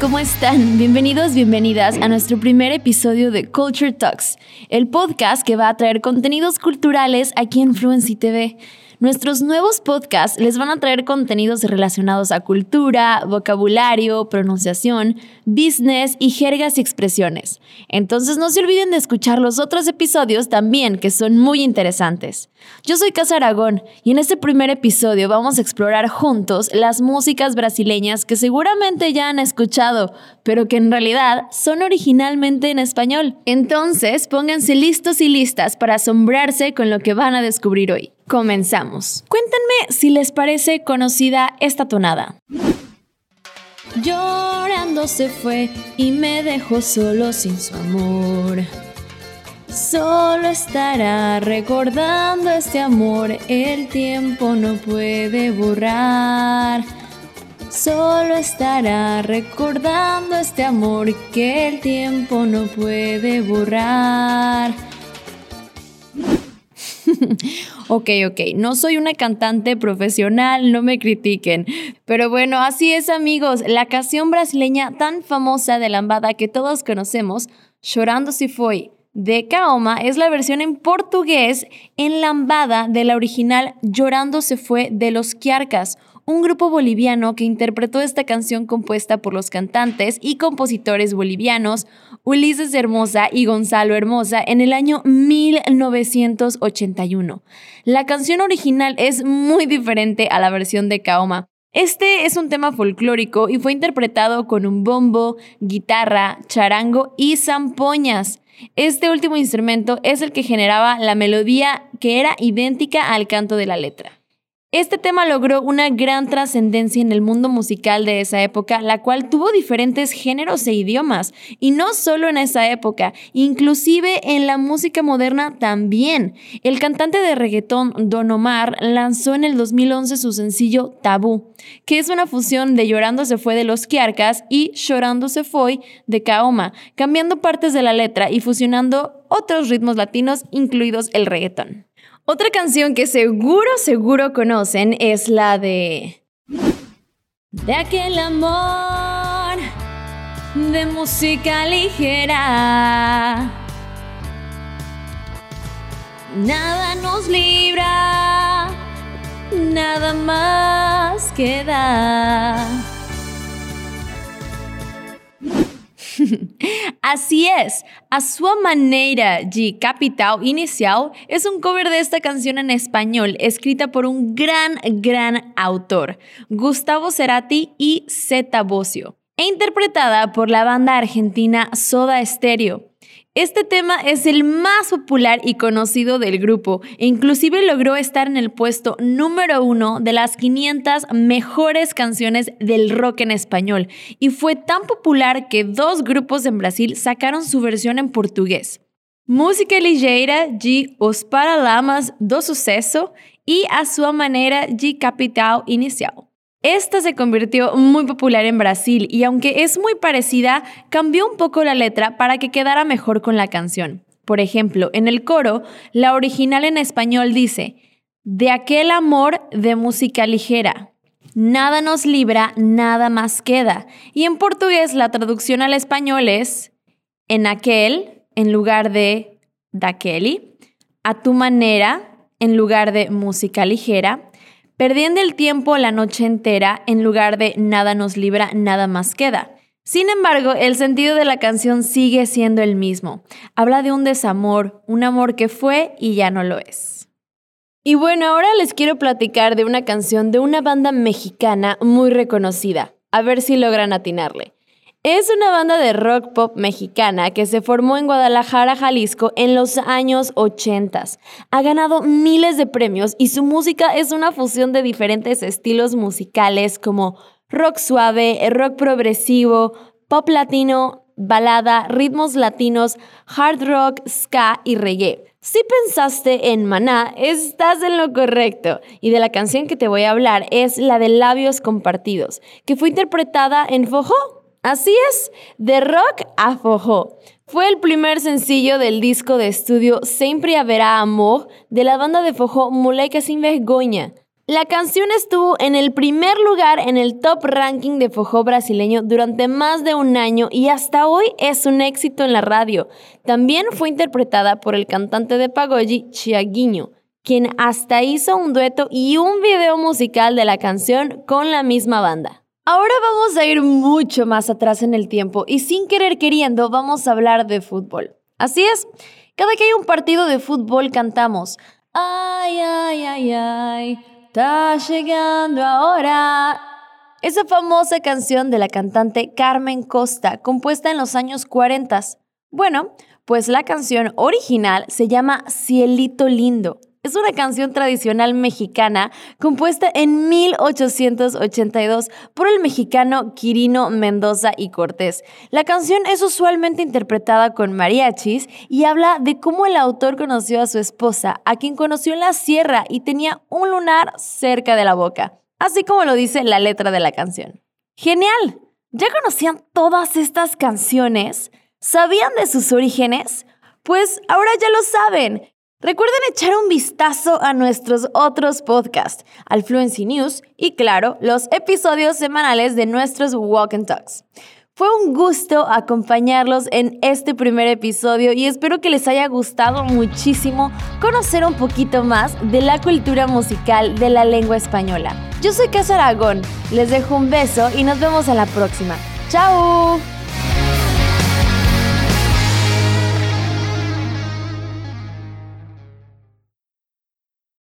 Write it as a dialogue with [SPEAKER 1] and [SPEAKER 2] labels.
[SPEAKER 1] ¿cómo están? Bienvenidos, bienvenidas a nuestro primer episodio de Culture Talks, el podcast que va a traer contenidos culturales aquí en Fluency TV. Nuestros nuevos podcasts les van a traer contenidos relacionados a cultura, vocabulario, pronunciación, business y jergas y expresiones. Entonces no se olviden de escuchar los otros episodios también, que son muy interesantes. Yo soy Casa Aragón y en este primer episodio vamos a explorar juntos las músicas brasileñas que seguramente ya han escuchado, pero que en realidad son originalmente en español. Entonces pónganse listos y listas para asombrarse con lo que van a descubrir hoy. Comenzamos. Cuéntenme si les parece conocida esta tonada. Llorando se fue y me dejó solo sin su amor. Solo estará recordando este amor, el tiempo no puede borrar. Solo estará recordando este amor que el tiempo no puede borrar. ok, ok, no soy una cantante profesional, no me critiquen. Pero bueno, así es amigos, la canción brasileña tan famosa de Lambada que todos conocemos, Chorando si foi, de Kaoma, es la versión en portugués en Lambada de la original Llorando se fue de los Quiarcas, un grupo boliviano que interpretó esta canción compuesta por los cantantes y compositores bolivianos Ulises Hermosa y Gonzalo Hermosa en el año 1981. La canción original es muy diferente a la versión de Kaoma. Este es un tema folclórico y fue interpretado con un bombo, guitarra, charango y zampoñas. Este último instrumento es el que generaba la melodía que era idéntica al canto de la letra. Este tema logró una gran trascendencia en el mundo musical de esa época, la cual tuvo diferentes géneros e idiomas, y no solo en esa época, inclusive en la música moderna también. El cantante de reggaetón Don Omar lanzó en el 2011 su sencillo Tabú, que es una fusión de Llorando se fue de los Quiarcas y Llorando se fue de Kaoma, cambiando partes de la letra y fusionando otros ritmos latinos, incluidos el reggaetón. Otra canción que seguro, seguro conocen es la de... De aquel amor de música ligera. Nada nos libra, nada más queda. Así es, a su manera de capital inicial es un cover de esta canción en español escrita por un gran, gran autor, Gustavo Cerati y Zeta Bocio, e interpretada por la banda argentina Soda Stereo. Este tema es el más popular y conocido del grupo e inclusive logró estar en el puesto número uno de las 500 mejores canciones del rock en español y fue tan popular que dos grupos en Brasil sacaron su versión en portugués. Música ligeira de Os Paralamas do Sucesso y A Sua Maneira de Capital Inicial. Esta se convirtió muy popular en Brasil y aunque es muy parecida, cambió un poco la letra para que quedara mejor con la canción. Por ejemplo, en el coro, la original en español dice, de aquel amor de música ligera. Nada nos libra, nada más queda. Y en portugués la traducción al español es, en aquel, en lugar de daquele, a tu manera, en lugar de música ligera, perdiendo el tiempo la noche entera en lugar de nada nos libra, nada más queda. Sin embargo, el sentido de la canción sigue siendo el mismo. Habla de un desamor, un amor que fue y ya no lo es. Y bueno, ahora les quiero platicar de una canción de una banda mexicana muy reconocida. A ver si logran atinarle. Es una banda de rock pop mexicana que se formó en Guadalajara, Jalisco en los años 80. Ha ganado miles de premios y su música es una fusión de diferentes estilos musicales como rock suave, rock progresivo, pop latino, balada, ritmos latinos, hard rock, ska y reggae. Si pensaste en Maná, estás en lo correcto. Y de la canción que te voy a hablar es la de Labios Compartidos, que fue interpretada en Fojó Así es, de rock a fojo. Fue el primer sencillo del disco de estudio Siempre Haverá Amor de la banda de fojo Moleca Sin Vergonha. La canción estuvo en el primer lugar en el top ranking de Fojo brasileño durante más de un año y hasta hoy es un éxito en la radio. También fue interpretada por el cantante de Pagoji, Chiaguinho, quien hasta hizo un dueto y un video musical de la canción con la misma banda. Ahora vamos a ir mucho más atrás en el tiempo y sin querer queriendo vamos a hablar de fútbol. Así es, cada que hay un partido de fútbol cantamos, ay, ay, ay, ay está llegando ahora. Esa famosa canción de la cantante Carmen Costa, compuesta en los años 40. Bueno, pues la canción original se llama Cielito Lindo es una canción tradicional mexicana compuesta en 1882 por el mexicano Quirino Mendoza y Cortés. La canción es usualmente interpretada con mariachis y habla de cómo el autor conoció a su esposa, a quien conoció en la sierra y tenía un lunar cerca de la boca, así como lo dice la letra de la canción. ¡Genial! ¿Ya conocían todas estas canciones? ¿Sabían de sus orígenes? Pues ahora ya lo saben. Recuerden echar un vistazo a nuestros otros podcasts, al Fluency News y claro, los episodios semanales de nuestros Walk and Talks. Fue un gusto acompañarlos en este primer episodio y espero que les haya gustado muchísimo conocer un poquito más de la cultura musical de la lengua española. Yo soy Casa Aragón, les dejo un beso y nos vemos en la próxima. ¡Chao!